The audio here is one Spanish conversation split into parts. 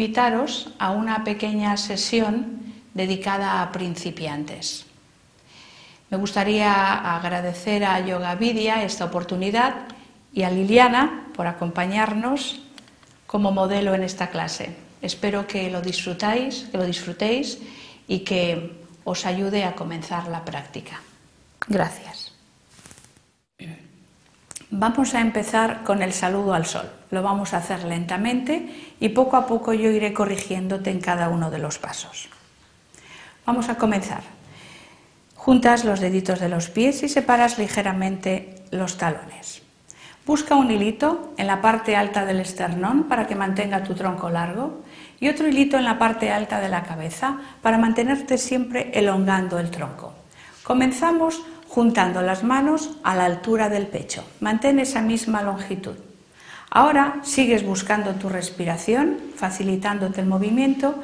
invitaros a una pequeña sesión dedicada a principiantes. Me gustaría agradecer a Yoga Vidya esta oportunidad y a Liliana por acompañarnos como modelo en esta clase. Espero que lo disfrutáis, que lo disfrutéis y que os ayude a comenzar la práctica. Gracias. Vamos a empezar con el saludo al sol. Lo vamos a hacer lentamente y poco a poco yo iré corrigiéndote en cada uno de los pasos. Vamos a comenzar. Juntas los deditos de los pies y separas ligeramente los talones. Busca un hilito en la parte alta del esternón para que mantenga tu tronco largo y otro hilito en la parte alta de la cabeza para mantenerte siempre elongando el tronco. Comenzamos juntando las manos a la altura del pecho. Mantén esa misma longitud. Ahora sigues buscando tu respiración, facilitándote el movimiento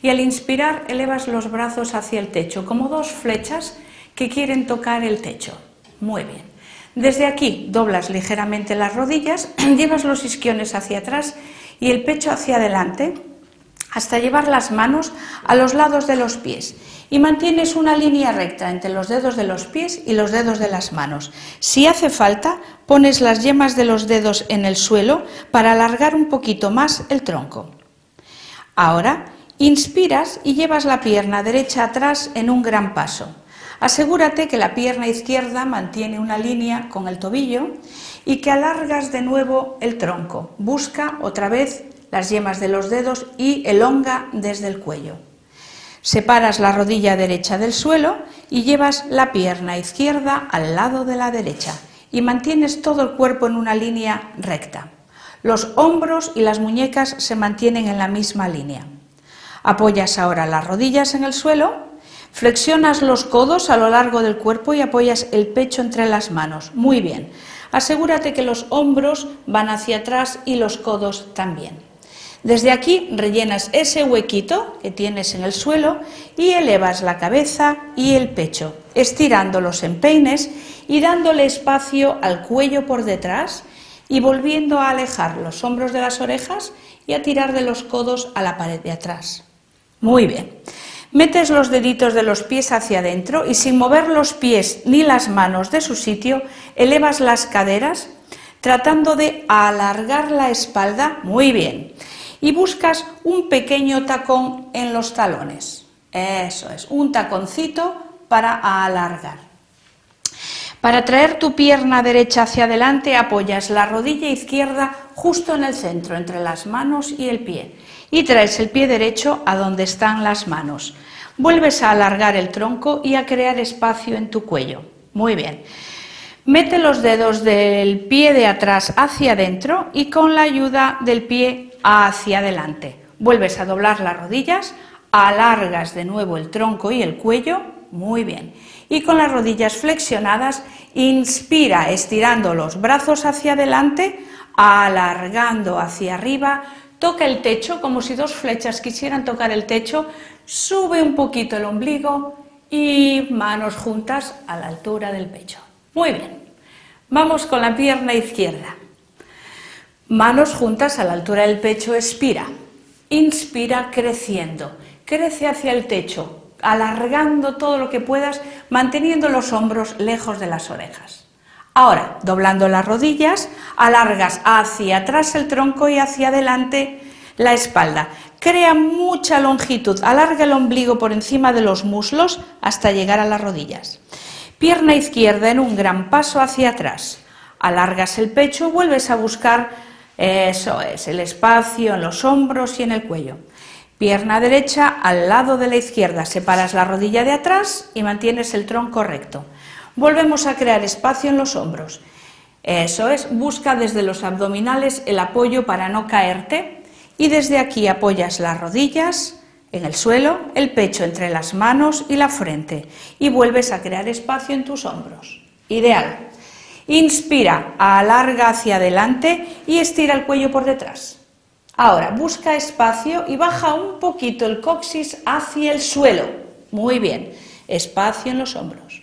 y al inspirar elevas los brazos hacia el techo como dos flechas que quieren tocar el techo. Muy bien. Desde aquí doblas ligeramente las rodillas, llevas los isquiones hacia atrás y el pecho hacia adelante hasta llevar las manos a los lados de los pies y mantienes una línea recta entre los dedos de los pies y los dedos de las manos. Si hace falta, pones las yemas de los dedos en el suelo para alargar un poquito más el tronco. Ahora, inspiras y llevas la pierna derecha atrás en un gran paso. Asegúrate que la pierna izquierda mantiene una línea con el tobillo y que alargas de nuevo el tronco. Busca otra vez las yemas de los dedos y elonga desde el cuello. Separas la rodilla derecha del suelo y llevas la pierna izquierda al lado de la derecha y mantienes todo el cuerpo en una línea recta. Los hombros y las muñecas se mantienen en la misma línea. Apoyas ahora las rodillas en el suelo Flexionas los codos a lo largo del cuerpo y apoyas el pecho entre las manos. Muy bien. Asegúrate que los hombros van hacia atrás y los codos también. Desde aquí rellenas ese huequito que tienes en el suelo y elevas la cabeza y el pecho, estirando los empeines y dándole espacio al cuello por detrás y volviendo a alejar los hombros de las orejas y a tirar de los codos a la pared de atrás. Muy bien. Metes los deditos de los pies hacia adentro y sin mover los pies ni las manos de su sitio, elevas las caderas tratando de alargar la espalda muy bien y buscas un pequeño tacón en los talones. Eso es, un taconcito para alargar. Para traer tu pierna derecha hacia adelante apoyas la rodilla izquierda justo en el centro, entre las manos y el pie y traes el pie derecho a donde están las manos. Vuelves a alargar el tronco y a crear espacio en tu cuello. Muy bien. Mete los dedos del pie de atrás hacia adentro y con la ayuda del pie hacia adelante. Vuelves a doblar las rodillas, alargas de nuevo el tronco y el cuello. Muy bien. Y con las rodillas flexionadas, inspira estirando los brazos hacia adelante, alargando hacia arriba, toca el techo como si dos flechas quisieran tocar el techo, sube un poquito el ombligo y manos juntas a la altura del pecho. Muy bien, vamos con la pierna izquierda. Manos juntas a la altura del pecho, expira. Inspira creciendo, crece hacia el techo, alargando todo lo que puedas, manteniendo los hombros lejos de las orejas. Ahora, doblando las rodillas, alargas hacia atrás el tronco y hacia adelante la espalda. Crea mucha longitud, alarga el ombligo por encima de los muslos hasta llegar a las rodillas. Pierna izquierda en un gran paso hacia atrás. Alargas el pecho, vuelves a buscar, eso es, el espacio en los hombros y en el cuello. Pierna derecha al lado de la izquierda, separas la rodilla de atrás y mantienes el tronco recto. Volvemos a crear espacio en los hombros. Eso es, busca desde los abdominales el apoyo para no caerte y desde aquí apoyas las rodillas en el suelo, el pecho entre las manos y la frente y vuelves a crear espacio en tus hombros. Ideal. Inspira, alarga hacia adelante y estira el cuello por detrás. Ahora, busca espacio y baja un poquito el coxis hacia el suelo. Muy bien, espacio en los hombros.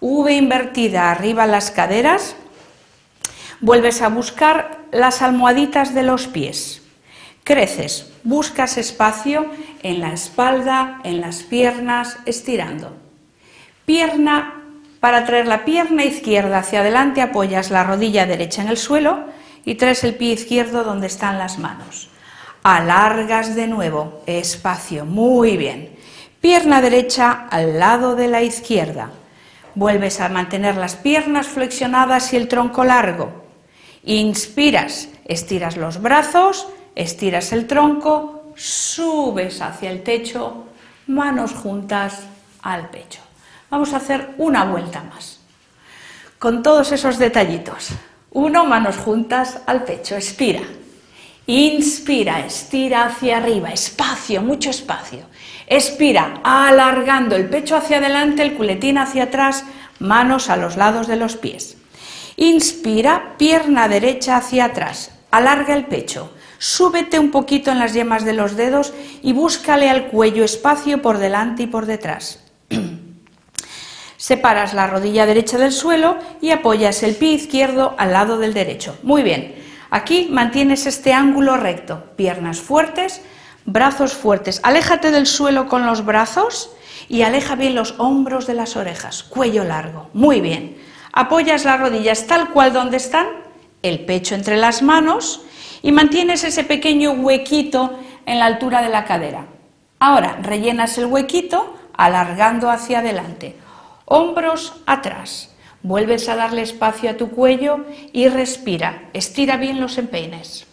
V invertida arriba las caderas, vuelves a buscar las almohaditas de los pies. Creces, buscas espacio en la espalda, en las piernas, estirando. Pierna, para traer la pierna izquierda hacia adelante apoyas la rodilla derecha en el suelo y traes el pie izquierdo donde están las manos. Alargas de nuevo, espacio, muy bien. Pierna derecha al lado de la izquierda. Vuelves a mantener las piernas flexionadas y el tronco largo. Inspiras, estiras los brazos, estiras el tronco, subes hacia el techo, manos juntas al pecho. Vamos a hacer una vuelta más. Con todos esos detallitos. Uno, manos juntas al pecho, expira. Inspira, estira hacia arriba, espacio, mucho espacio. Expira, alargando el pecho hacia adelante, el culetín hacia atrás, manos a los lados de los pies. Inspira, pierna derecha hacia atrás, alarga el pecho, súbete un poquito en las yemas de los dedos y búscale al cuello espacio por delante y por detrás. Separas la rodilla derecha del suelo y apoyas el pie izquierdo al lado del derecho. Muy bien, aquí mantienes este ángulo recto, piernas fuertes, brazos fuertes. Aléjate del suelo con los brazos y aleja bien los hombros de las orejas, cuello largo. Muy bien apoyas las rodillas tal cual donde están, el pecho entre las manos y mantienes ese pequeño huequito en la altura de la cadera. Ahora rellenas el huequito alargando hacia adelante, hombros atrás. Vuelves a darle espacio a tu cuello y respira, estira bien los empeines.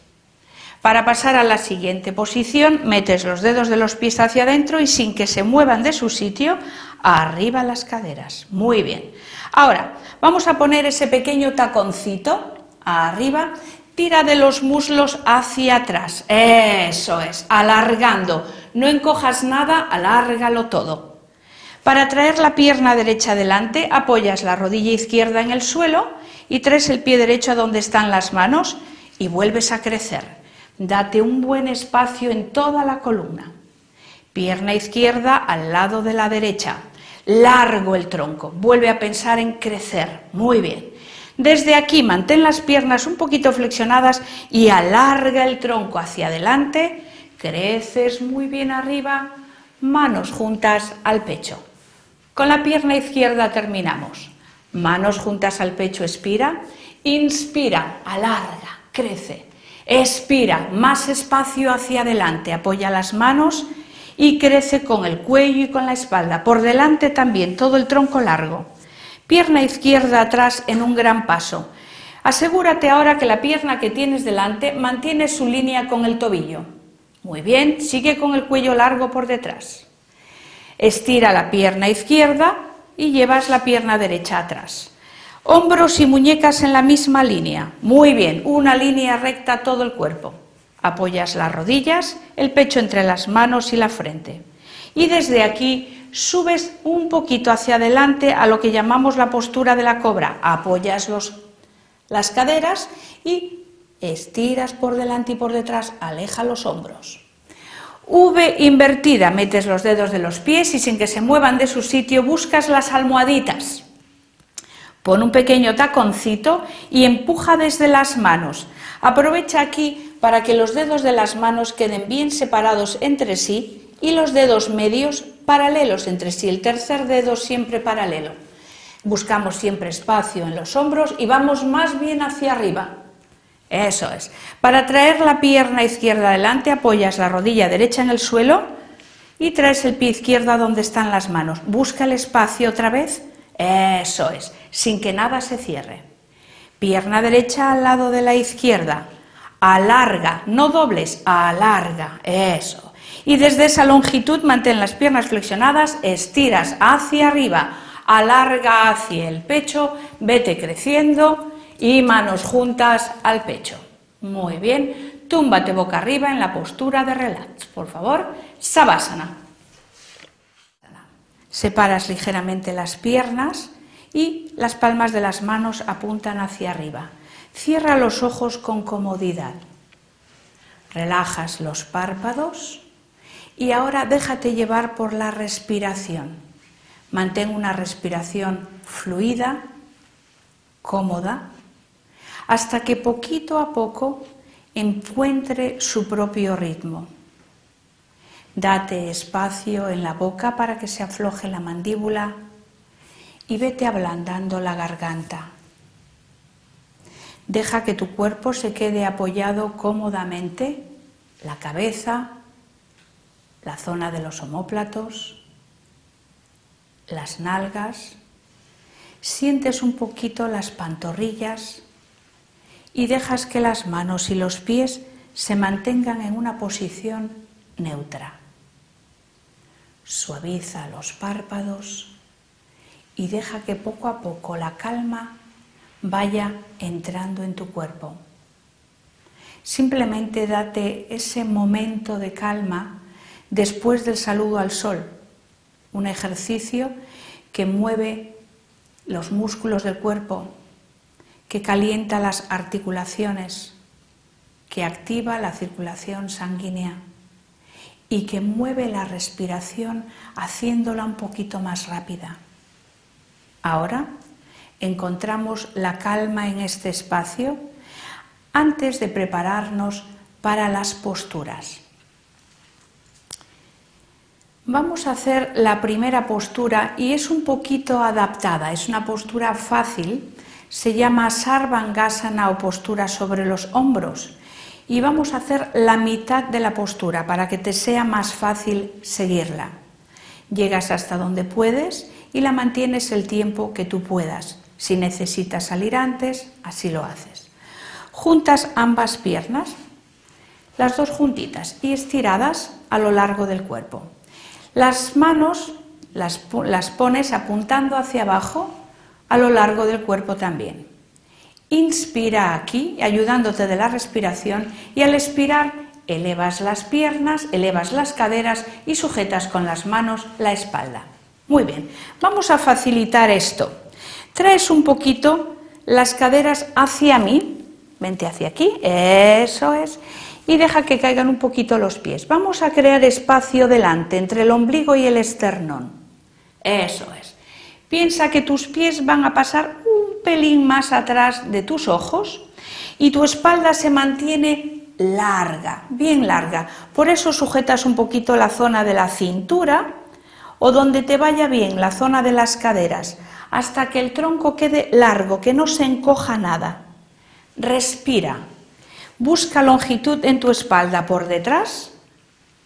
Para pasar a la siguiente posición, metes los dedos de los pies hacia adentro y sin que se muevan de su sitio, arriba las caderas. Muy bien. Ahora, vamos a poner ese pequeño taconcito arriba, tira de los muslos hacia atrás. Eso es, alargando. No encojas nada, alárgalo todo. Para traer la pierna derecha adelante, apoyas la rodilla izquierda en el suelo y traes el pie derecho a donde están las manos y vuelves a crecer. Date un buen espacio en toda la columna. Pierna izquierda al lado de la derecha largo el tronco, vuelve a pensar en crecer, muy bien. Desde aquí mantén las piernas un poquito flexionadas y alarga el tronco hacia adelante, creces muy bien arriba, manos juntas al pecho. Con la pierna izquierda terminamos. Manos juntas al pecho, expira, inspira, alarga, crece. Expira, más espacio hacia adelante, apoya las manos y crece con el cuello y con la espalda. Por delante también todo el tronco largo. Pierna izquierda atrás en un gran paso. Asegúrate ahora que la pierna que tienes delante mantiene su línea con el tobillo. Muy bien, sigue con el cuello largo por detrás. Estira la pierna izquierda y llevas la pierna derecha atrás. Hombros y muñecas en la misma línea. Muy bien, una línea recta todo el cuerpo. Apoyas las rodillas, el pecho entre las manos y la frente. Y desde aquí subes un poquito hacia adelante a lo que llamamos la postura de la cobra. Apoyas los, las caderas y estiras por delante y por detrás, aleja los hombros. V invertida, metes los dedos de los pies y sin que se muevan de su sitio buscas las almohaditas. Pon un pequeño taconcito y empuja desde las manos. Aprovecha aquí para que los dedos de las manos queden bien separados entre sí y los dedos medios paralelos entre sí, el tercer dedo siempre paralelo. Buscamos siempre espacio en los hombros y vamos más bien hacia arriba. Eso es. Para traer la pierna izquierda adelante apoyas la rodilla derecha en el suelo y traes el pie izquierdo donde están las manos. Busca el espacio otra vez. Eso es, sin que nada se cierre. Pierna derecha al lado de la izquierda alarga, no dobles, alarga, eso. Y desde esa longitud mantén las piernas flexionadas, estiras hacia arriba, alarga hacia el pecho, vete creciendo y manos juntas al pecho. Muy bien, túmbate boca arriba en la postura de relax, por favor, Savasana. Separas ligeramente las piernas y las palmas de las manos apuntan hacia arriba. Cierra los ojos con comodidad. Relajas los párpados y ahora déjate llevar por la respiración. Mantén una respiración fluida, cómoda, hasta que poquito a poco encuentre su propio ritmo. Date espacio en la boca para que se afloje la mandíbula y vete ablandando la garganta. Deja que tu cuerpo se quede apoyado cómodamente, la cabeza, la zona de los omóplatos, las nalgas. Sientes un poquito las pantorrillas y dejas que las manos y los pies se mantengan en una posición neutra. Suaviza los párpados y deja que poco a poco la calma vaya entrando en tu cuerpo. Simplemente date ese momento de calma después del saludo al sol, un ejercicio que mueve los músculos del cuerpo, que calienta las articulaciones, que activa la circulación sanguínea y que mueve la respiración haciéndola un poquito más rápida. Ahora encontramos la calma en este espacio antes de prepararnos para las posturas. Vamos a hacer la primera postura y es un poquito adaptada, es una postura fácil, se llama Sarvangasana o postura sobre los hombros y vamos a hacer la mitad de la postura para que te sea más fácil seguirla. Llegas hasta donde puedes y la mantienes el tiempo que tú puedas. Si necesitas salir antes, así lo haces. Juntas ambas piernas, las dos juntitas y estiradas a lo largo del cuerpo. Las manos las, pones apuntando hacia abajo a lo largo del cuerpo también. Inspira aquí, ayudándote de la respiración, y al expirar elevas las piernas, elevas las caderas y sujetas con las manos la espalda. Muy bien, vamos a facilitar esto. Traes un poquito las caderas hacia mí, vente hacia aquí, eso es, y deja que caigan un poquito los pies. Vamos a crear espacio delante entre el ombligo y el esternón. Eso es. Piensa que tus pies van a pasar un pelín más atrás de tus ojos y tu espalda se mantiene larga, bien larga. Por eso sujetas un poquito la zona de la cintura o donde te vaya bien la zona de las caderas, hasta que el tronco quede largo, que no se encoja nada. Respira. Busca longitud en tu espalda por detrás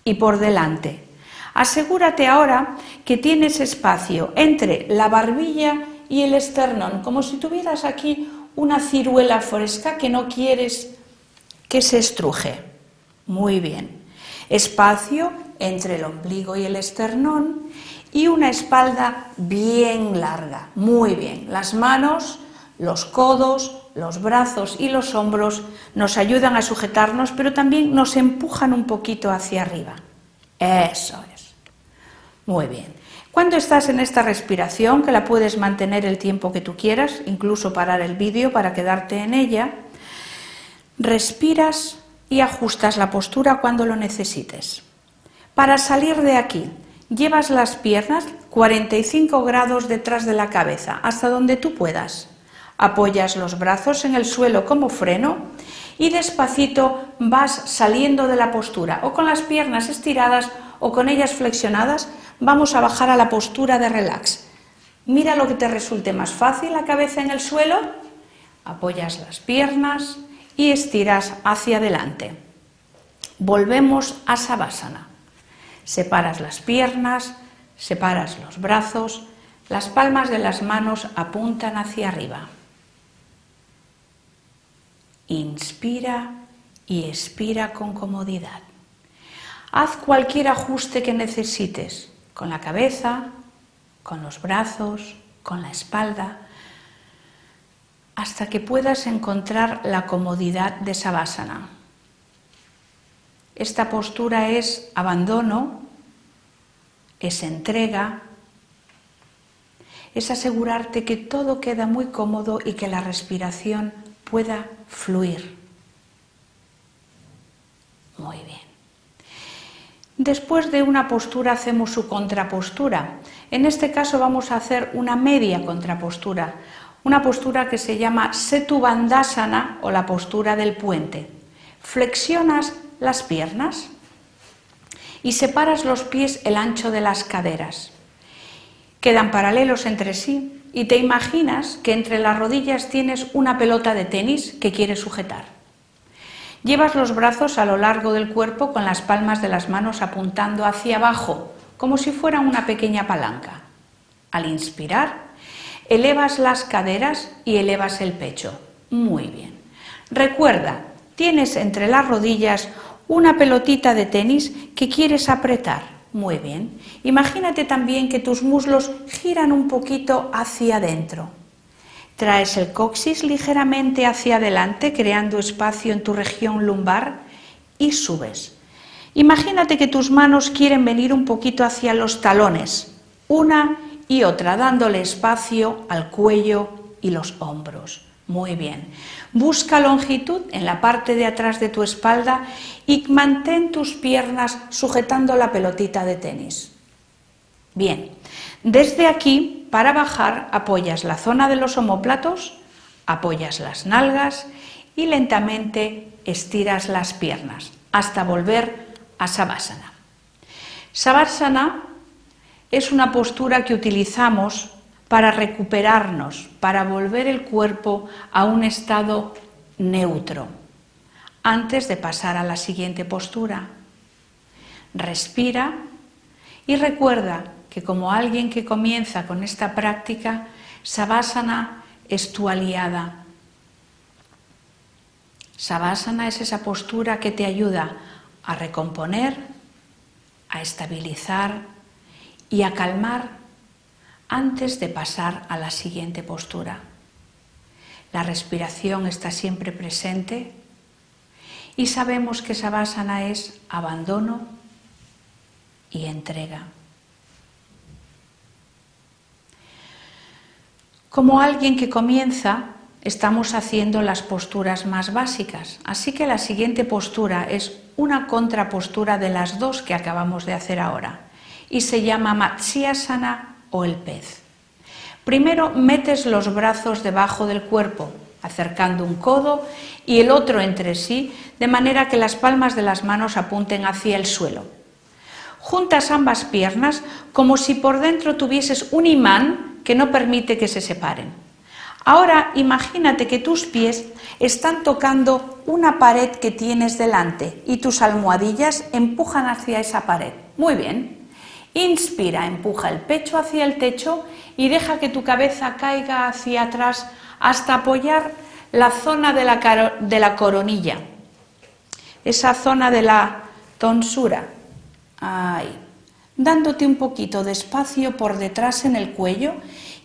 y por delante. Asegúrate ahora que tienes espacio entre la barbilla y el esternón, como si tuvieras aquí una ciruela fresca que no quieres que se estruje. Muy bien. Espacio entre el ombligo y el esternón y una espalda bien larga. Muy bien. Las manos, los codos, los brazos y los hombros nos ayudan a sujetarnos, pero también nos empujan un poquito hacia arriba. Eso es. Muy bien. Cuando estás en esta respiración, que la puedes mantener el tiempo que tú quieras, incluso parar el vídeo para quedarte en ella, respiras y ajustas la postura cuando lo necesites. Para salir de aquí, llevas las piernas 45 grados detrás de la cabeza, hasta donde tú puedas. Apoyas los brazos en el suelo como freno y despacito vas saliendo de la postura, o con las piernas estiradas o con ellas flexionadas, vamos a bajar a la postura de relax. Mira lo que te resulte más fácil, la cabeza en el suelo, apoyas las piernas y estiras hacia adelante. Volvemos a Savasana. Separas las piernas, separas los brazos, las palmas de las manos apuntan hacia arriba. Inspira y expira con comodidad. Haz cualquier ajuste que necesites con la cabeza, con los brazos, con la espalda, hasta que puedas encontrar la comodidad de Savasana. Esta postura es abandono, es entrega, es asegurarte que todo queda muy cómodo y que la respiración pueda fluir. Muy bien. Después de una postura hacemos su contrapostura. En este caso vamos a hacer una media contrapostura, una postura que se llama Setubandhasana o la postura del puente. Flexionas las piernas y separas los pies el ancho de las caderas. Quedan paralelos entre sí y te imaginas que entre las rodillas tienes una pelota de tenis que quieres sujetar. Llevas los brazos a lo largo del cuerpo con las palmas de las manos apuntando hacia abajo, como si fuera una pequeña palanca. Al inspirar, elevas las caderas y elevas el pecho. Muy bien. Recuerda, tienes entre las rodillas una pelotita de tenis que quieres apretar. Muy bien. Imagínate también que tus muslos giran un poquito hacia adentro. Traes el coxis ligeramente hacia adelante, creando espacio en tu región lumbar y subes. Imagínate que tus manos quieren venir un poquito hacia los talones, una y otra, dándole espacio al cuello y los hombros. Muy bien. Busca longitud en la parte de atrás de tu espalda y mantén tus piernas sujetando la pelotita de tenis. Bien, desde aquí, para bajar, apoyas la zona de los omóplatos, apoyas las nalgas y lentamente estiras las piernas hasta volver a Savasana. Savasana es una postura que utilizamos para recuperarnos, para volver el cuerpo a un estado neutro, antes de pasar a la siguiente postura. Respira y recuerda que como alguien que comienza con esta práctica, Savasana es tu aliada. Savasana es esa postura que te ayuda a recomponer, a estabilizar y a calmar antes de pasar a la siguiente postura. La respiración está siempre presente y sabemos que Savasana es abandono y entrega. Como alguien que comienza, estamos haciendo las posturas más básicas, así que la siguiente postura es una contrapostura de las dos que acabamos de hacer ahora y se llama Matsyasana o el pez. Primero metes los brazos debajo del cuerpo, acercando un codo y el otro entre sí, de manera que las palmas de las manos apunten hacia el suelo. Juntas ambas piernas como si por dentro tuvieses un imán que no permite que se separen. Ahora imagínate que tus pies están tocando una pared que tienes delante y tus almohadillas empujan hacia esa pared. Muy bien, Inspira, empuja el pecho hacia el techo y deja que tu cabeza caiga hacia atrás hasta apoyar la zona de la, coronilla, esa zona de la tonsura. Ahí. Dándote un poquito de espacio por detrás en el cuello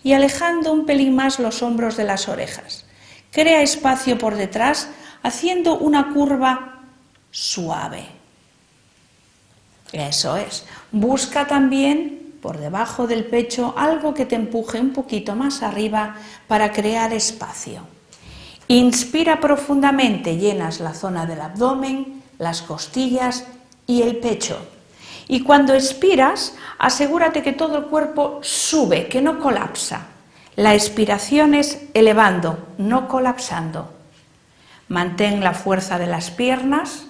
y alejando un pelín más los hombros de las orejas. Crea espacio por detrás haciendo una curva suave. Eso es. Busca también por debajo del pecho algo que te empuje un poquito más arriba para crear espacio. Inspira profundamente, llenas la zona del abdomen, las costillas y el pecho. Y cuando expiras, asegúrate que todo el cuerpo sube, que no colapsa. La expiración es elevando, no colapsando. Mantén la fuerza de las piernas,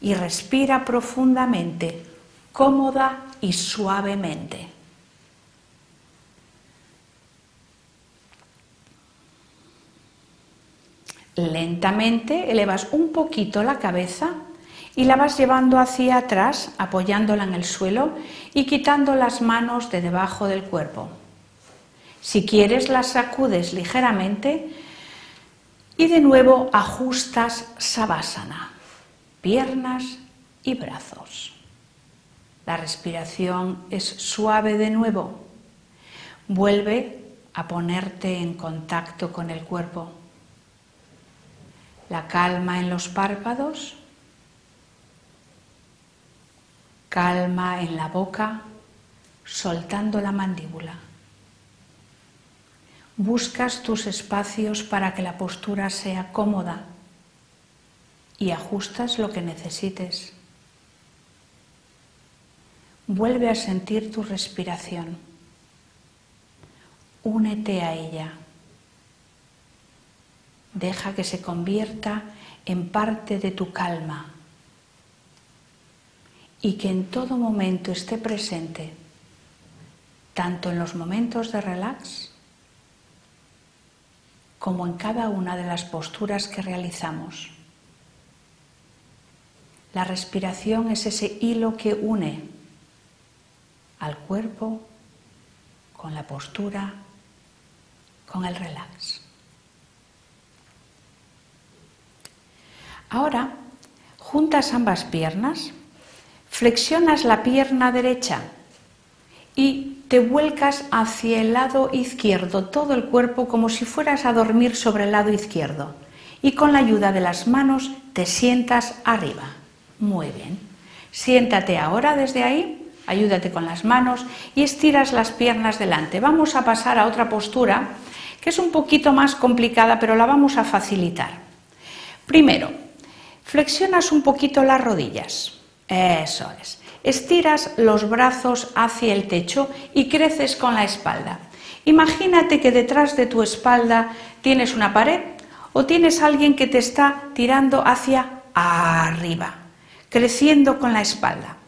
y respira profundamente, cómoda y suavemente. Lentamente elevas un poquito la cabeza y la vas llevando hacia atrás, apoyándola en el suelo y quitando las manos de debajo del cuerpo. Si quieres, las sacudes ligeramente y de nuevo ajustas Savasana piernas y brazos. La respiración es suave de nuevo. Vuelve a ponerte en contacto con el cuerpo. La calma en los párpados, calma en la boca, soltando la mandíbula. Buscas tus espacios para que la postura sea cómoda y ajustas lo que necesites. Vuelve a sentir tu respiración. Únete a ella. Deja que se convierta en parte de tu calma y que en todo momento esté presente, tanto en los momentos de relax como en cada una de las posturas que realizamos. La respiración es ese hilo que une al cuerpo con la postura, con el relax. Ahora, juntas ambas piernas, flexionas la pierna derecha y te vuelcas hacia el lado izquierdo, todo el cuerpo como si fueras a dormir sobre el lado izquierdo. Y con la ayuda de las manos te sientas arriba. Muy bien. Siéntate ahora desde ahí, ayúdate con las manos y estiras las piernas delante. Vamos a pasar a otra postura que es un poquito más complicada, pero la vamos a facilitar. Primero, flexionas un poquito las rodillas. Eso es. Estiras los brazos hacia el techo y creces con la espalda. Imagínate que detrás de tu espalda tienes una pared o tienes alguien que te está tirando hacia arriba, creciendo con la espalda.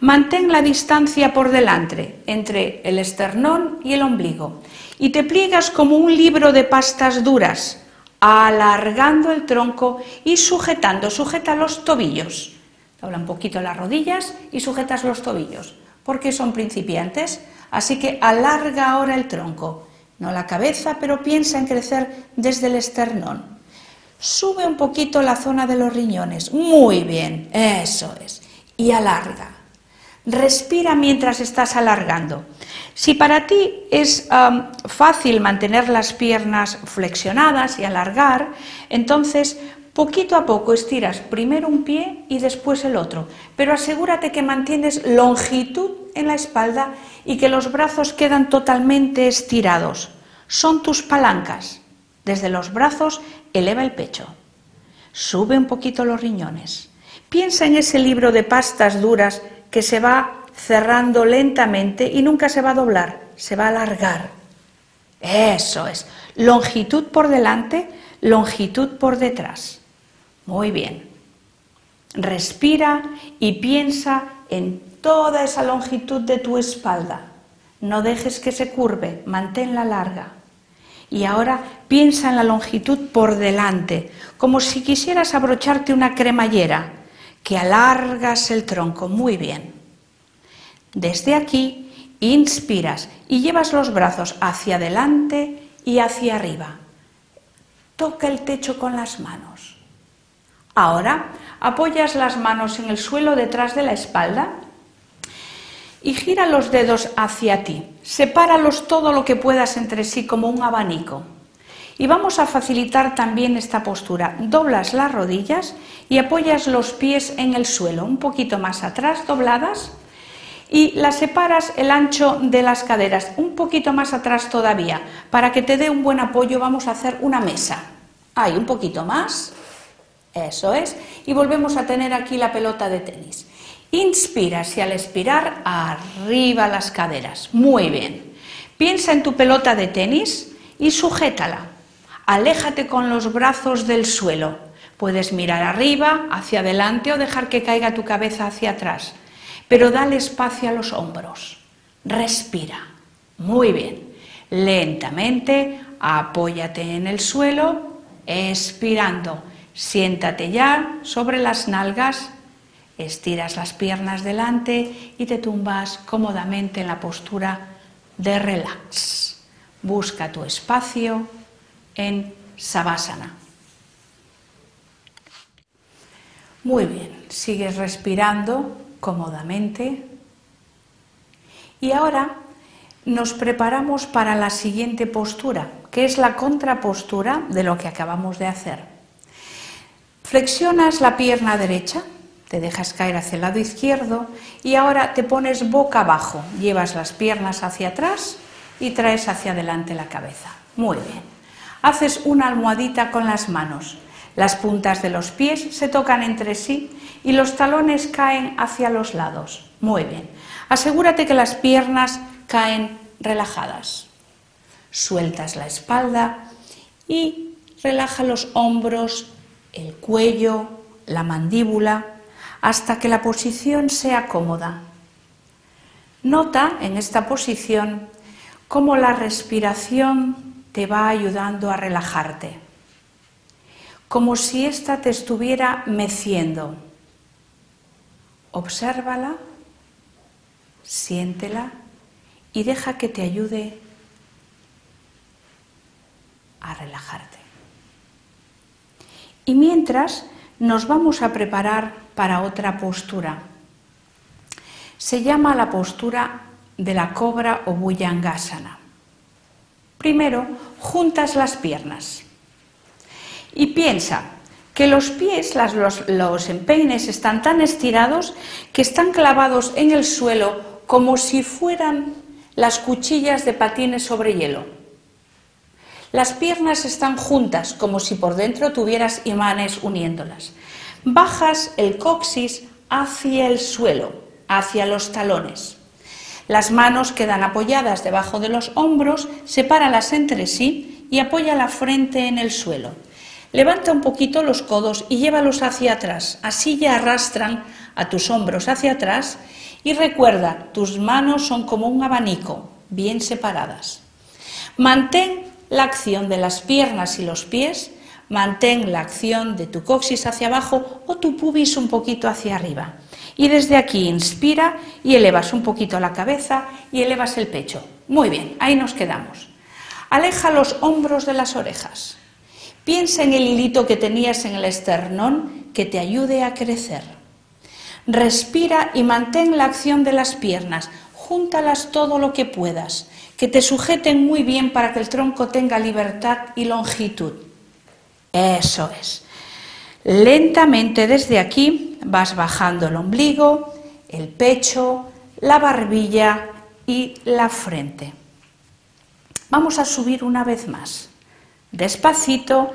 Mantén la distancia por delante entre el esternón y el ombligo y te pliegas como un libro de pastas duras, alargando el tronco y sujetando, sujeta los tobillos. Dobla un poquito las rodillas y sujetas los tobillos, porque son principiantes, así que alarga ahora el tronco, no la cabeza, pero piensa en crecer desde el esternón. Sube un poquito la zona de los riñones, muy bien, eso es, y alarga. Respira mientras estás alargando. Si para ti es fácil mantener las piernas flexionadas y alargar, entonces Poquito a poco estiras primero un pie y después el otro, pero asegúrate que mantienes longitud en la espalda y que los brazos quedan totalmente estirados. Son tus palancas. Desde los brazos eleva el pecho. Sube un poquito los riñones. Piensa en ese libro de pastas duras que se va cerrando lentamente y nunca se va a doblar, se va a alargar. Eso es. Longitud por delante, longitud por detrás. Muy bien. Respira y piensa en toda esa longitud de tu espalda. No dejes que se curve, manténla larga. Y ahora piensa en la longitud por delante, como si quisieras abrocharte una cremallera, que alargas el tronco muy bien. Desde aquí inspiras y llevas los brazos hacia adelante y hacia arriba. Toca el techo con las manos. Ahora apoyas las manos en el suelo detrás de la espalda y gira los dedos hacia ti. Sepáralos todo lo que puedas entre sí como un abanico. Y vamos a facilitar también esta postura. Doblas las rodillas y apoyas los pies en el suelo, un poquito más atrás, dobladas, y las separas el ancho de las caderas, un poquito más atrás todavía. Para que te dé un buen apoyo vamos a hacer una mesa. Ahí, un poquito más. Eso es. Y volvemos a tener aquí la pelota de tenis. Inspiras y al expirar arriba las caderas. Muy bien. Piensa en tu pelota de tenis y sujétala. Aléjate con los brazos del suelo. Puedes mirar arriba, hacia adelante o dejar que caiga tu cabeza hacia atrás. Pero dale espacio a los hombros. Respira. Muy bien. Lentamente apóyate en el suelo, expirando Siéntate ya sobre las nalgas, estiras las piernas delante y te tumbas cómodamente en la postura de relax. Busca tu espacio en Savasana. Muy bien, sigues respirando cómodamente. Y ahora nos preparamos para la siguiente postura, que es la contrapostura de lo que acabamos de hacer. Flexionas la pierna derecha, te dejas caer hacia el lado izquierdo y ahora te pones boca abajo, llevas las piernas hacia atrás y traes hacia adelante la cabeza. Muy bien. Haces una almohadita con las manos. Las puntas de los pies se tocan entre sí y los talones caen hacia los lados. Muy bien. Asegúrate que las piernas caen relajadas. Sueltas la espalda y relaja los hombros el cuello, la mandíbula, hasta que la posición sea cómoda. Nota en esta posición cómo la respiración te va ayudando a relajarte, como si ésta te estuviera meciendo. Obsérvala, siéntela y deja que te ayude a relajarte. Y mientras nos vamos a preparar para otra postura. Se llama la postura de la cobra o Bhujangasana. Primero, juntas las piernas y piensa que los pies, los, los empeines están tan estirados que están clavados en el suelo como si fueran las cuchillas de patines sobre hielo. Las piernas están juntas, como si por dentro tuvieras imanes uniéndolas. Bajas el coxis hacia el suelo, hacia los talones. Las manos quedan apoyadas debajo de los hombros, sepáralas entre sí y apoya la frente en el suelo. Levanta un poquito los codos y llévalos hacia atrás. Así ya arrastran a tus hombros hacia atrás y recuerda, tus manos son como un abanico, bien separadas. Mantén la acción de las piernas y los pies, mantén la acción de tu coxis hacia abajo o tu pubis un poquito hacia arriba. Y desde aquí inspira y elevas un poquito la cabeza y elevas el pecho. Muy bien, ahí nos quedamos. Aleja los hombros de las orejas. Piensa en el hilito que tenías en el esternón que te ayude a crecer. Respira y mantén la acción de las piernas. Júntalas todo lo que puedas que te sujeten muy bien para que el tronco tenga libertad y longitud. Eso es. Lentamente desde aquí vas bajando el ombligo, el pecho, la barbilla y la frente. Vamos a subir una vez más. Despacito,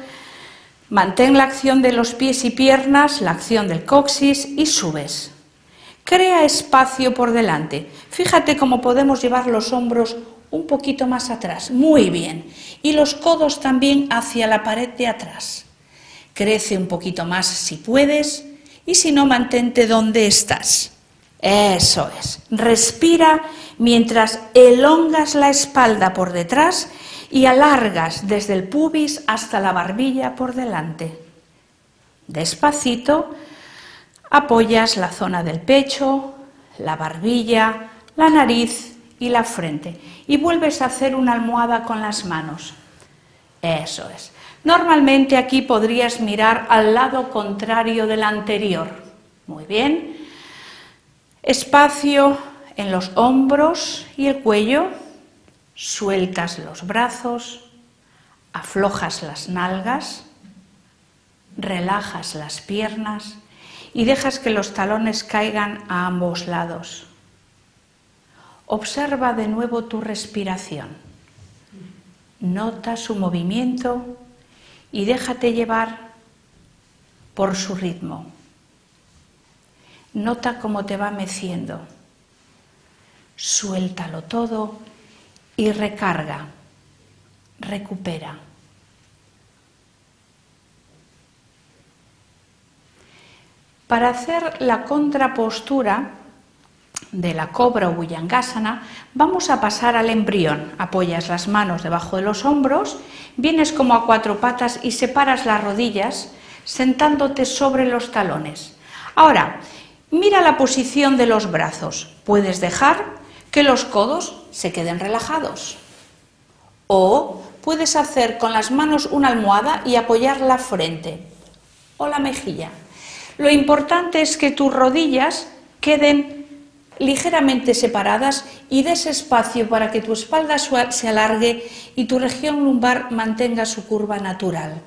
mantén la acción de los pies y piernas, la acción del coxis y subes. Crea espacio por delante. Fíjate cómo podemos llevar los hombros un poquito más atrás, muy bien. Y los codos también hacia la pared de atrás. Crece un poquito más si puedes y si no, mantente donde estás. Eso es. Respira mientras elongas la espalda por detrás y alargas desde el pubis hasta la barbilla por delante. Despacito apoyas la zona del pecho, la barbilla, la nariz y la frente. Y vuelves a hacer una almohada con las manos. Eso es. Normalmente aquí podrías mirar al lado contrario del anterior. Muy bien. Espacio en los hombros y el cuello. Sueltas los brazos. Aflojas las nalgas. Relajas las piernas y dejas que los talones caigan a ambos lados. Observa de nuevo tu respiración. Nota su movimiento y déjate llevar por su ritmo. Nota cómo te va meciendo. Suéltalo todo y recarga, recupera. Para hacer la contrapostura, de la cobra o bullangasana, vamos a pasar al embrión. Apoyas las manos debajo de los hombros, vienes como a cuatro patas y separas las rodillas sentándote sobre los talones. Ahora, mira la posición de los brazos. Puedes dejar que los codos se queden relajados. O puedes hacer con las manos una almohada y apoyar la frente o la mejilla. Lo importante es que tus rodillas queden ligeramente separadas y des espacio para que tu espalda se alargue y tu región lumbar mantenga su curva natural.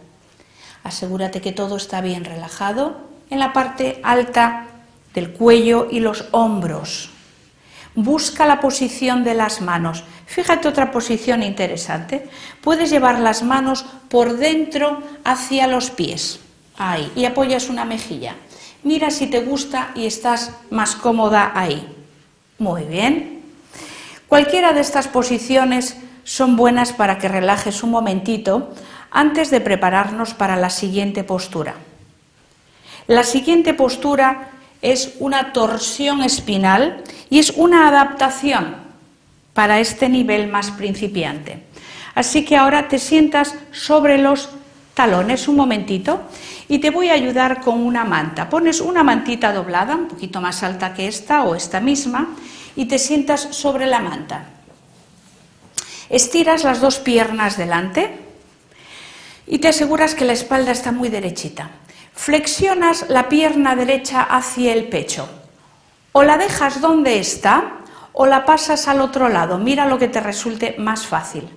Asegúrate que todo está bien relajado en la parte alta del cuello y los hombros. Busca la posición de las manos. Fíjate otra posición interesante. Puedes llevar las manos por dentro hacia los pies. Ahí. Y apoyas una mejilla. Mira si te gusta y estás más cómoda ahí. Muy bien. Cualquiera de estas posiciones son buenas para que relajes un momentito antes de prepararnos para la siguiente postura. La siguiente postura es una torsión espinal y es una adaptación para este nivel más principiante. Así que ahora te sientas sobre los talones un momentito y te voy a ayudar con una manta. Pones una mantita doblada, un poquito más alta que esta o esta misma, y te sientas sobre la manta. Estiras las dos piernas delante y te aseguras que la espalda está muy derechita. Flexionas la pierna derecha hacia el pecho. O la dejas donde está o la pasas al otro lado. Mira lo que te resulte más fácil.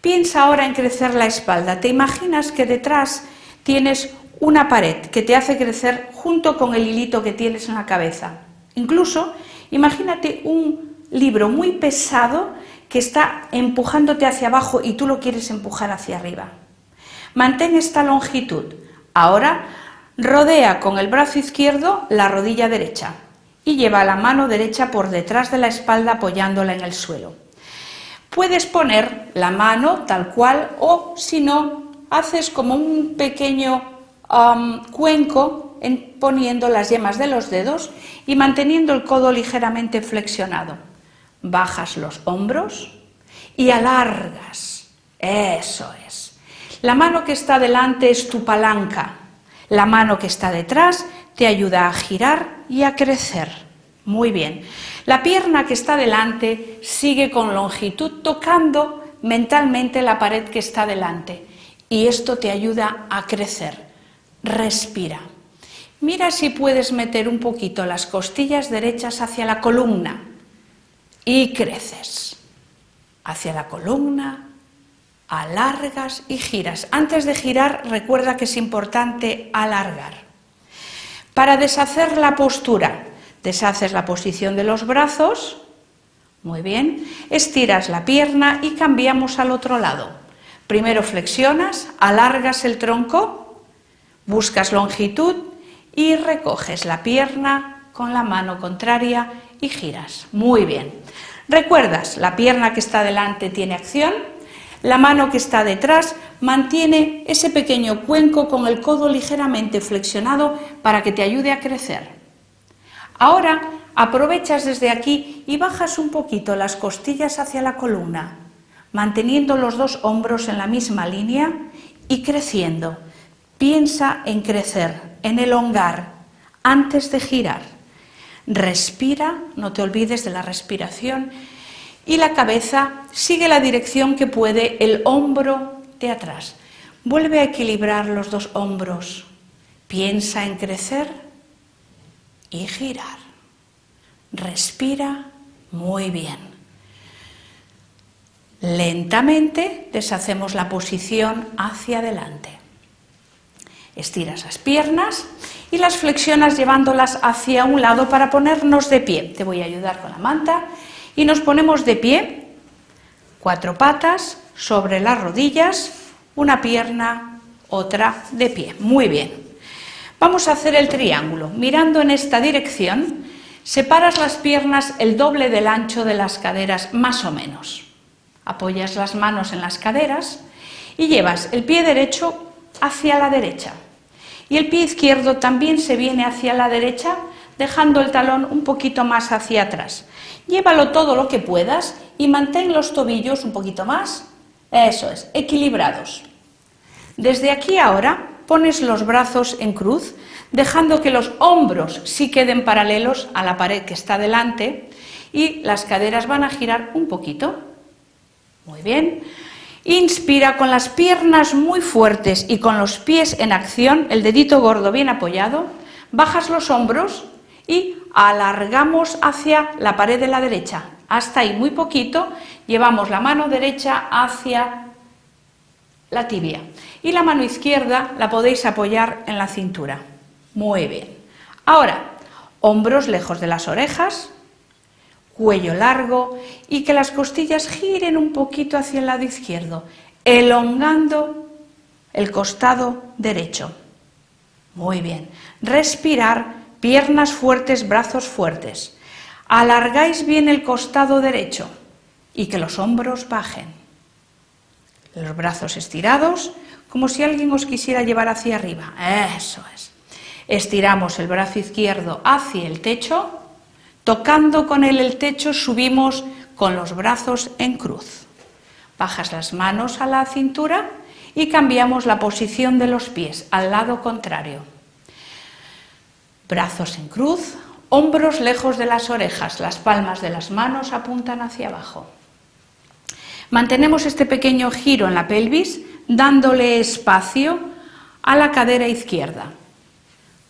Piensa ahora en crecer la espalda. Te imaginas que detrás tienes una pared que te hace crecer junto con el hilito que tienes en la cabeza. Incluso imagínate un libro muy pesado que está empujándote hacia abajo y tú lo quieres empujar hacia arriba. Mantén esta longitud. Ahora rodea con el brazo izquierdo la rodilla derecha y lleva la mano derecha por detrás de la espalda apoyándola en el suelo. Puedes poner la mano tal cual o si no, haces como un pequeño cuenco poniendo las yemas de los dedos y manteniendo el codo ligeramente flexionado. Bajas los hombros y alargas. Eso es. La mano que está delante es tu palanca. La mano que está detrás te ayuda a girar y a crecer. Muy bien. La pierna que está delante sigue con longitud tocando mentalmente la pared que está delante y esto te ayuda a crecer. Respira. Mira si puedes meter un poquito las costillas derechas hacia la columna y creces. Hacia la columna, alargas y giras. Antes de girar, recuerda que es importante alargar. Para deshacer la postura, Deshaces la posición de los brazos. Muy bien. Estiras la pierna y cambiamos al otro lado. Primero flexionas, alargas el tronco, buscas longitud y recoges la pierna con la mano contraria y giras. Muy bien. Recuerdas, la pierna que está delante tiene acción, la mano que está detrás mantiene ese pequeño cuenco con el codo ligeramente flexionado para que te ayude a crecer. Ahora aprovechas desde aquí y bajas un poquito las costillas hacia la columna, manteniendo los dos hombros en la misma línea y creciendo. Piensa en crecer, en elongar, antes de girar. Respira, no te olvides de la respiración y la cabeza sigue la dirección que puede el hombro de atrás. Vuelve a equilibrar los dos hombros. Piensa en crecer y girar. Respira muy bien. Lentamente deshacemos la posición hacia adelante. Estiras las piernas y las flexionas llevándolas hacia un lado para ponernos de pie. Te voy a ayudar con la manta y nos ponemos de pie, cuatro patas sobre las rodillas, una pierna, otra de pie. Muy bien. Vamos a hacer el triángulo. Mirando en esta dirección, separas las piernas el doble del ancho de las caderas, más o menos. Apoyas las manos en las caderas y llevas el pie derecho hacia la derecha. Y el pie izquierdo también se viene hacia la derecha, dejando el talón un poquito más hacia atrás. Llévalo todo lo que puedas y mantén los tobillos un poquito más. Eso es, equilibrados. Desde aquí ahora pones los brazos en cruz, dejando que los hombros sí queden paralelos a la pared que está delante y las caderas van a girar un poquito. Muy bien. Inspira con las piernas muy fuertes y con los pies en acción, el dedito gordo bien apoyado, bajas los hombros y alargamos hacia la pared de la derecha. Hasta ahí, muy poquito, llevamos la mano derecha hacia la tibia y la mano izquierda la podéis apoyar en la cintura. Muy bien. Ahora, hombros lejos de las orejas, cuello largo y que las costillas giren un poquito hacia el lado izquierdo, elongando el costado derecho. Muy bien. Respirar, piernas fuertes, brazos fuertes. Alargáis bien el costado derecho y que los hombros bajen los brazos estirados, como si alguien os quisiera llevar hacia arriba. Eso es. Estiramos el brazo izquierdo hacia el techo, tocando con él el techo subimos con los brazos en cruz. Bajas las manos a la cintura y cambiamos la posición de los pies al lado contrario. Brazos en cruz, hombros lejos de las orejas, las palmas de las manos apuntan hacia abajo. Mantenemos este pequeño giro en la pelvis, dándole espacio a la cadera izquierda.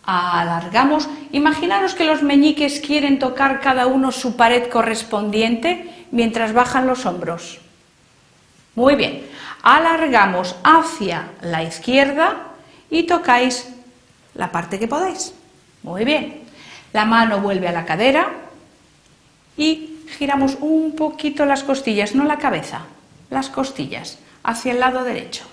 Alargamos. Imaginaros que los meñiques quieren tocar cada uno su pared correspondiente mientras bajan los hombros. Muy bien alargamos hacia la izquierda y tocáis la parte que podáis. Muy bien. La mano vuelve a la cadera y giramos un poquito las costillas, no la cabeza, las costillas, hacia el lado derecho.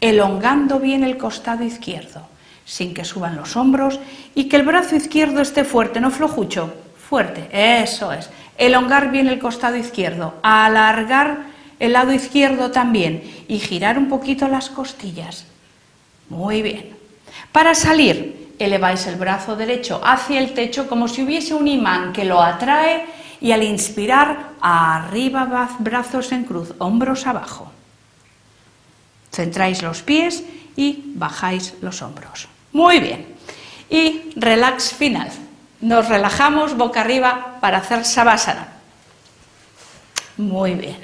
Elongando bien el costado izquierdo, sin que suban los hombros y que el brazo izquierdo esté fuerte, no flojucho, fuerte, eso es. Elongar bien el costado izquierdo, alargar el lado izquierdo también y girar un poquito las costillas. Muy bien. Para salir, eleváis el brazo derecho hacia el techo como si hubiese un imán que lo atrae y al inspirar, arriba brazos en cruz, hombros abajo. Centráis los pies y bajáis los hombros. Muy bien. Y relax final. Nos relajamos boca arriba para hacer sabásana. Muy bien.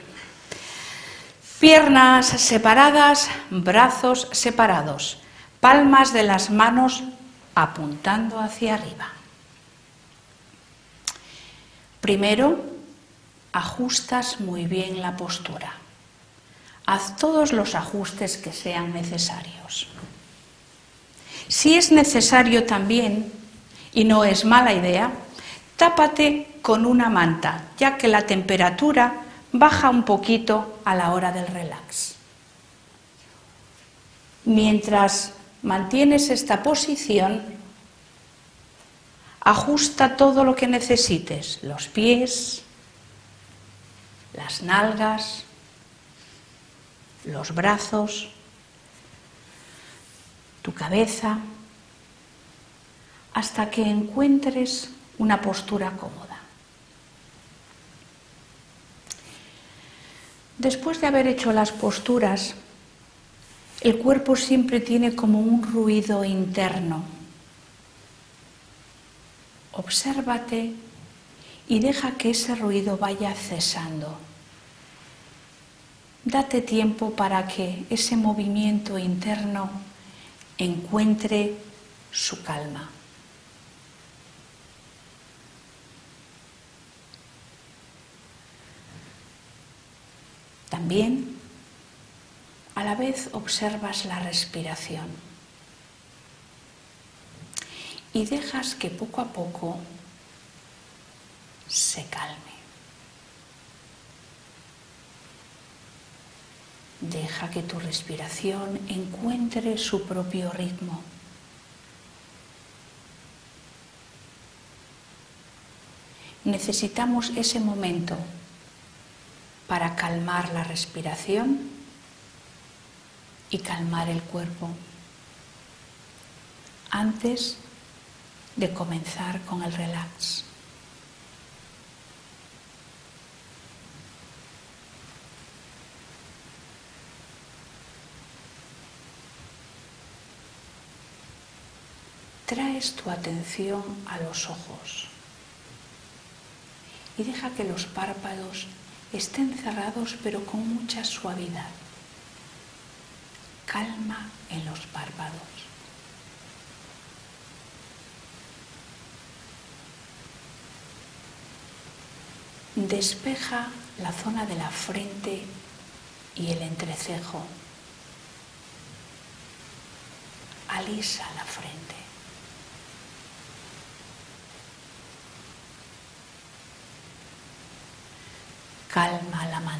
Piernas separadas, brazos separados, palmas de las manos apuntando hacia arriba. Primero, ajustas muy bien la postura. Haz todos los ajustes que sean necesarios. Si es necesario también, y no es mala idea, tápate con una manta, ya que la temperatura baja un poquito a la hora del relax. Mientras mantienes esta posición, ajusta todo lo que necesites, los pies, las nalgas, los brazos, tu cabeza, hasta que encuentres una postura cómoda. Después de haber hecho las posturas, el cuerpo siempre tiene como un ruido interno. Obsérvate y deja que ese ruido vaya cesando. Date tiempo para que ese movimiento interno encuentre su calma. También a la vez observas la respiración y dejas que poco a poco se calme. Deja que tu respiración encuentre su propio ritmo. Necesitamos ese momento para calmar la respiración y calmar el cuerpo antes de comenzar con el relax. Traes tu atención a los ojos y deja que los párpados estén cerrados pero con mucha suavidad. Calma en los párpados. Despeja la zona de la frente y el entrecejo. Alisa la frente.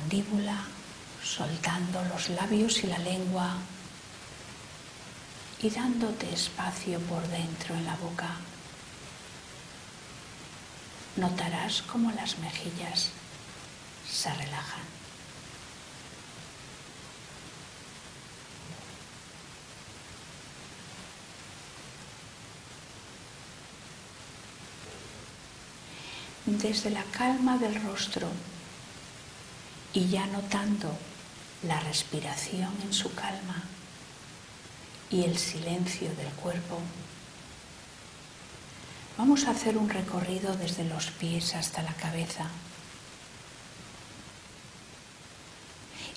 mandíbula, soltando los labios y la lengua y dándote espacio por dentro en la boca. Notarás cómo las mejillas se relajan. Desde la calma del rostro y ya notando la respiración en su calma y el silencio del cuerpo, vamos a hacer un recorrido desde los pies hasta la cabeza.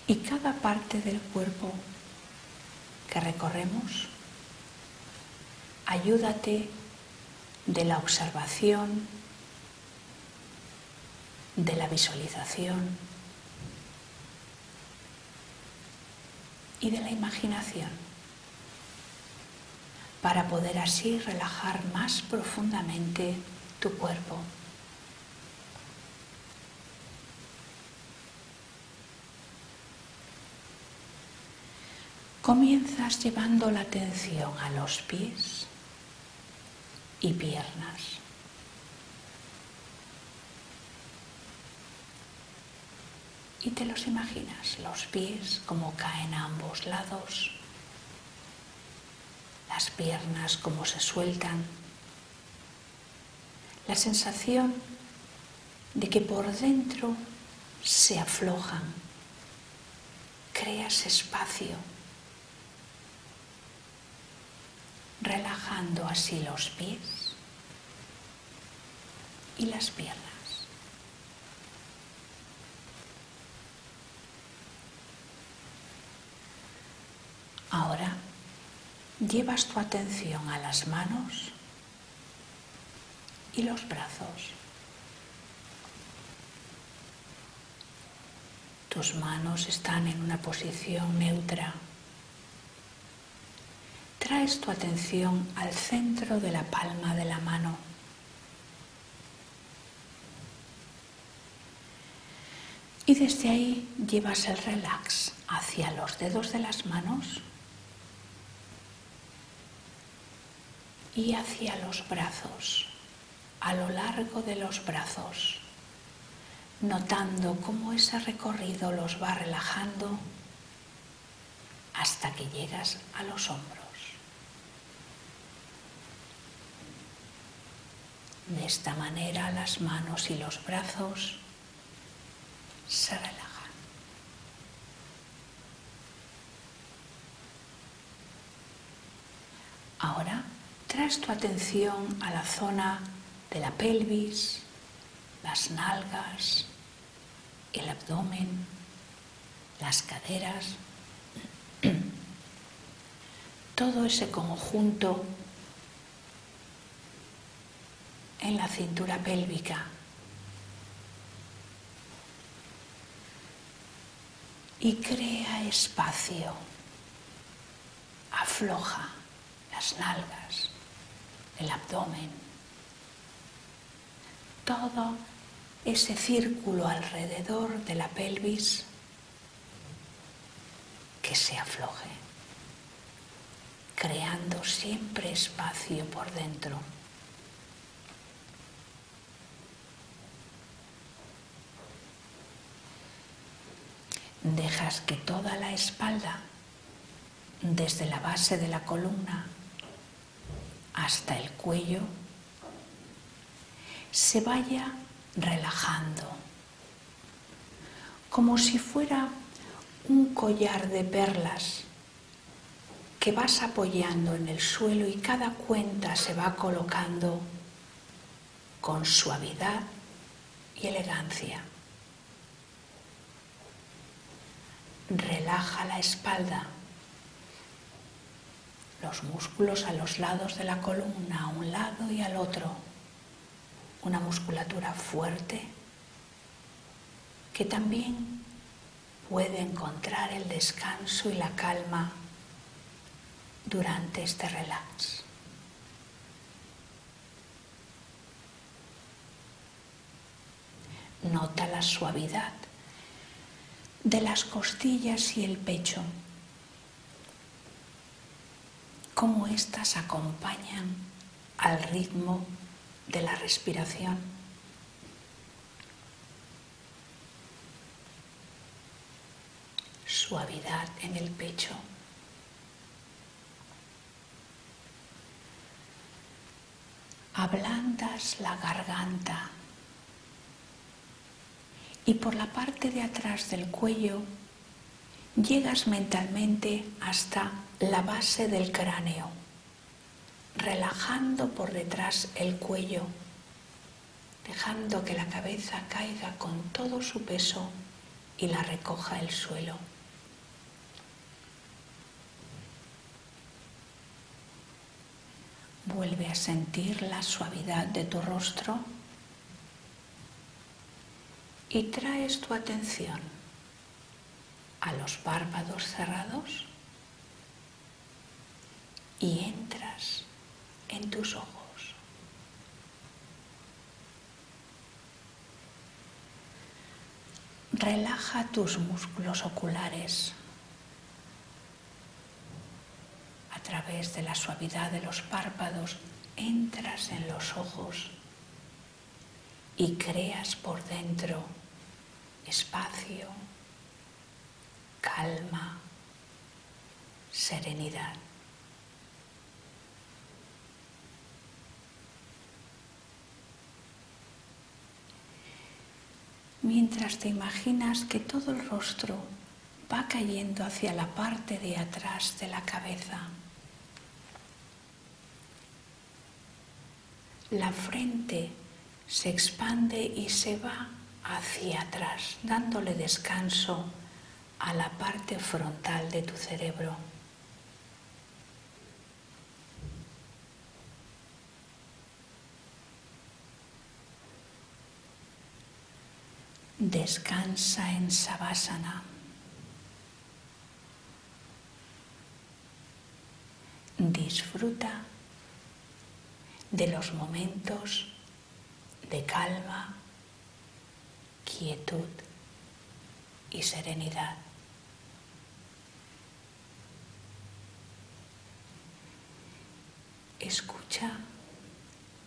Y cada parte del cuerpo que recorremos, ayúdate de la observación, de la visualización y de la imaginación para poder así relajar más profundamente tu cuerpo. Comienzas llevando la atención a los pies y piernas. Y te los imaginas, los pies como caen a ambos lados, las piernas como se sueltan, la sensación de que por dentro se aflojan, creas espacio, relajando así los pies y las piernas. Ahora llevas tu atención a las manos y los brazos. Tus manos están en una posición neutra. Traes tu atención al centro de la palma de la mano. Y desde ahí llevas el relax hacia los dedos de las manos y hacia los brazos, a lo largo de los brazos, notando cómo ese recorrido los va relajando hasta que llegas a los hombros. De esta manera las manos y los brazos se relajan. Ahora traes tu atención a la zona de la pelvis, las nalgas, el abdomen, las caderas, todo ese conjunto en la cintura pélvica. Y crea espacio, afloja las nalgas, el abdomen, todo ese círculo alrededor de la pelvis que se afloje, creando siempre espacio por dentro. Dejas que toda la espalda, desde la base de la columna hasta el cuello se vaya relajando, como si fuera un collar de perlas que vas apoyando en el suelo y cada cuenta se va colocando con suavidad y elegancia. Relaja la espalda los músculos a los lados de la columna, a un lado y al otro. Una musculatura fuerte que también puede encontrar el descanso y la calma durante este relax. Nota la suavidad de las costillas y el pecho cómo éstas acompañan al ritmo de la respiración. Suavidad en el pecho. Ablandas la garganta y por la parte de atrás del cuello llegas mentalmente hasta la base del cráneo, relajando por detrás el cuello, dejando que la cabeza caiga con todo su peso y la recoja el suelo. Vuelve a sentir la suavidad de tu rostro y traes tu atención a los párpados cerrados y entras en tus ojos. Relaja tus músculos oculares a través de la suavidad de los párpados. Entras en los ojos y creas por dentro espacio, calma, serenidad. Mientras te imaginas que todo el rostro va cayendo hacia la parte de atrás de la cabeza. La frente se expande y se va hacia atrás, dándole descanso a la parte frontal de tu cerebro. Descansa en Savasana. Disfruta de los momentos de calma, quietud y serenidad. Escucha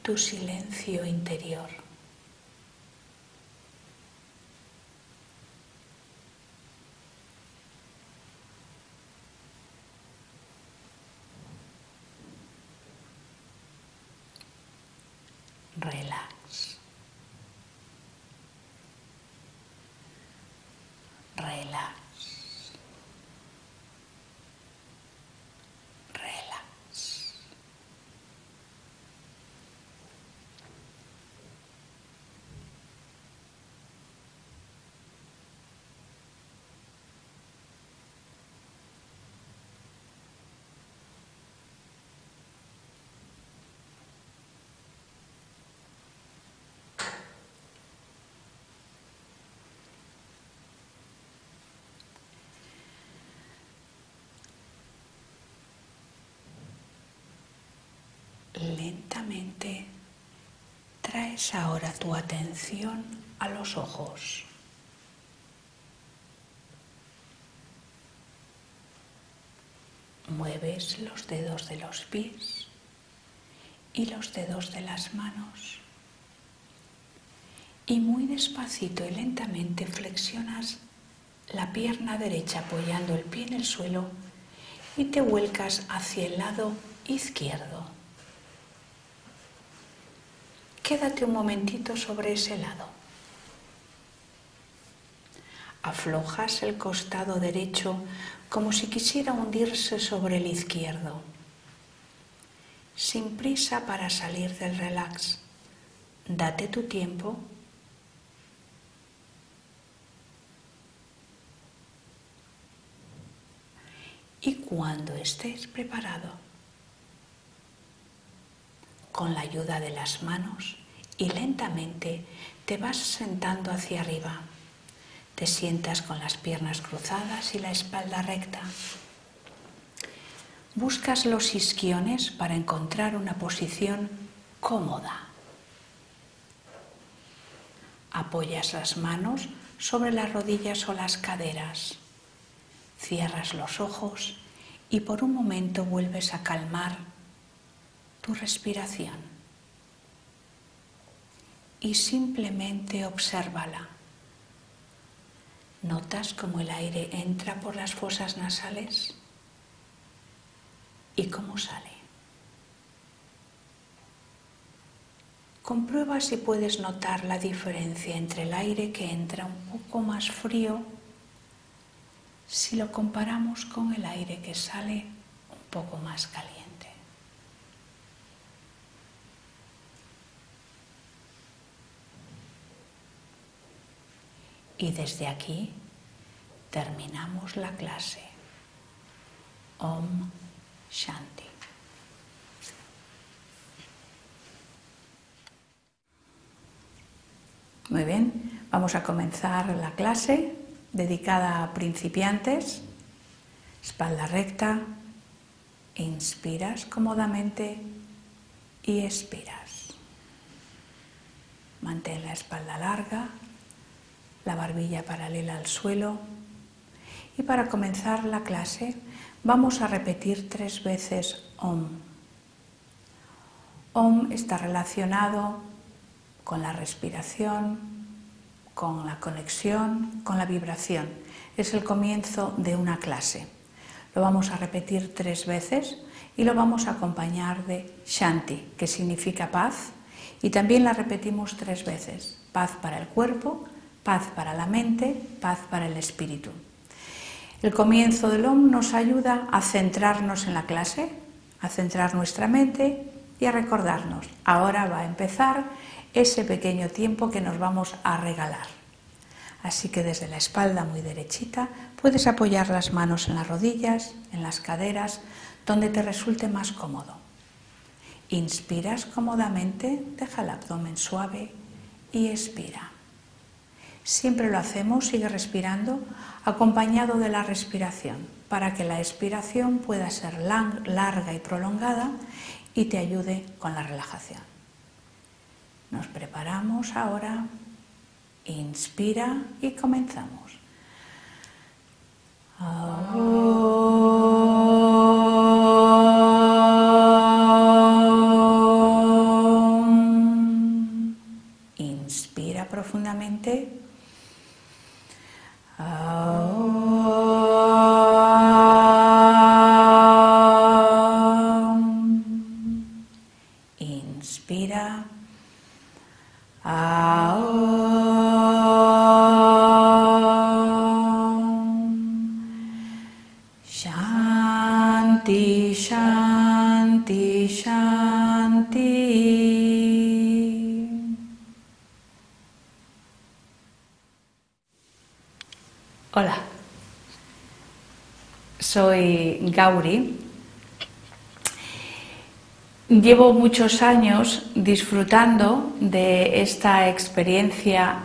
tu silencio interior. Relax. Relax. Lentamente traes ahora tu atención a los ojos. Mueves los dedos de los pies y los dedos de las manos. Y muy despacito y lentamente flexionas la pierna derecha apoyando el pie en el suelo y te vuelcas hacia el lado izquierdo. Quédate un momentito sobre ese lado. Aflojas el costado derecho como si quisiera hundirse sobre el izquierdo. Sin prisa para salir del relax. Date tu tiempo. Y cuando estés preparado, con la ayuda de las manos y lentamente te vas sentando hacia arriba. Te sientas con las piernas cruzadas y la espalda recta. Buscas los isquiones para encontrar una posición cómoda. Apoyas las manos sobre las rodillas o las caderas. Cierras los ojos y por un momento vuelves a calmar tu respiración y simplemente obsérvala. ¿Notas cómo el aire entra por las fosas nasales y cómo sale? comprueba si puedes notar la diferencia entre el aire que entra un poco más frío si lo comparamos con el aire que sale un poco más caliente. Y desde aquí terminamos la clase. Om Shanti. Muy bien, vamos a comenzar la clase dedicada a principiantes. Espalda recta, inspiras cómodamente y expiras. Mantén la espalda larga, la barbilla paralela al suelo. Y para comenzar la clase vamos a repetir tres veces OM. OM está relacionado con la respiración, con la conexión, con la vibración. Es el comienzo de una clase. Lo vamos a repetir tres veces y lo vamos a acompañar de Shanti, que significa paz, y también la repetimos tres veces. Paz para el cuerpo, paz para la mente, paz para el espíritu. El comienzo del OM nos ayuda a centrarnos en la clase, a centrar nuestra mente y a recordarnos, ahora va a empezar ese pequeño tiempo que nos vamos a regalar. Así que desde la espalda muy derechita puedes apoyar las manos en las rodillas, en las caderas, donde te resulte más cómodo. Inspiras cómodamente, deja el abdomen suave y expira. Siempre lo hacemos, sigue respirando, acompañado de la respiración, para que la expiración pueda ser larga y prolongada y te ayude con la relajación. Nos preparamos ahora, inspira y comenzamos. Inspira profundamente. Gauri. Llevo muchos años disfrutando de esta experiencia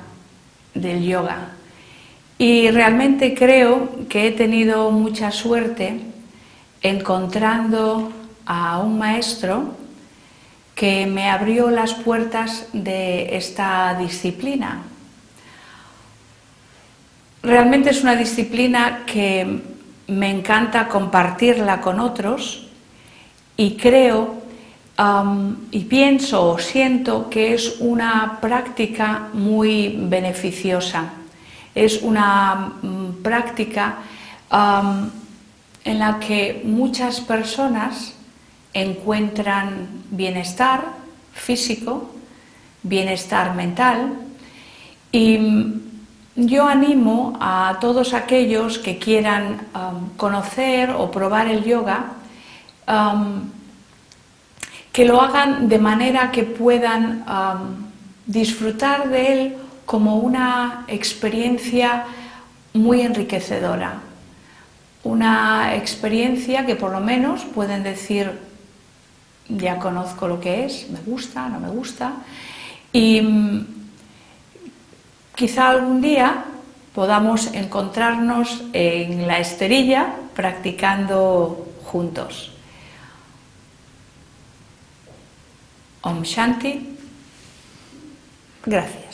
del yoga y realmente creo que he tenido mucha suerte encontrando a un maestro que me abrió las puertas de esta disciplina Realmente es una disciplina que me encanta compartirla con otros y creo y pienso o siento que es una práctica muy beneficiosa. Es una mm, práctica en la que muchas personas encuentran bienestar físico, bienestar mental y yo animo a todos aquellos que quieran um, conocer o probar el yoga um, que lo hagan de manera que puedan um, disfrutar de él como una experiencia muy enriquecedora, una experiencia que por lo menos pueden decir ya conozco lo que es, me gusta, no me gusta y Quizá algún día podamos encontrarnos en la esterilla practicando juntos. Om Shanti. Gracias.